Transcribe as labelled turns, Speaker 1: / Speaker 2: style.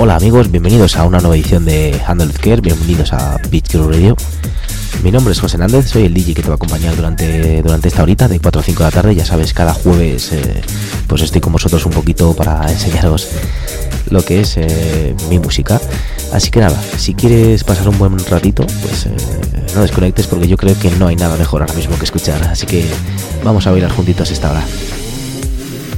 Speaker 1: Hola amigos, bienvenidos a una nueva edición de Handle Care, bienvenidos a Beat Radio. Mi nombre es José Nández, soy el DJ que te va a acompañar durante, durante esta horita de 4 a 5 de la tarde. Ya sabes, cada jueves eh, pues estoy con vosotros un poquito para enseñaros lo que es eh, mi música. Así que nada, si quieres pasar un buen ratito, pues eh, no desconectes porque yo creo que no hay nada mejor ahora mismo que escuchar. Así que vamos a bailar juntitos esta hora.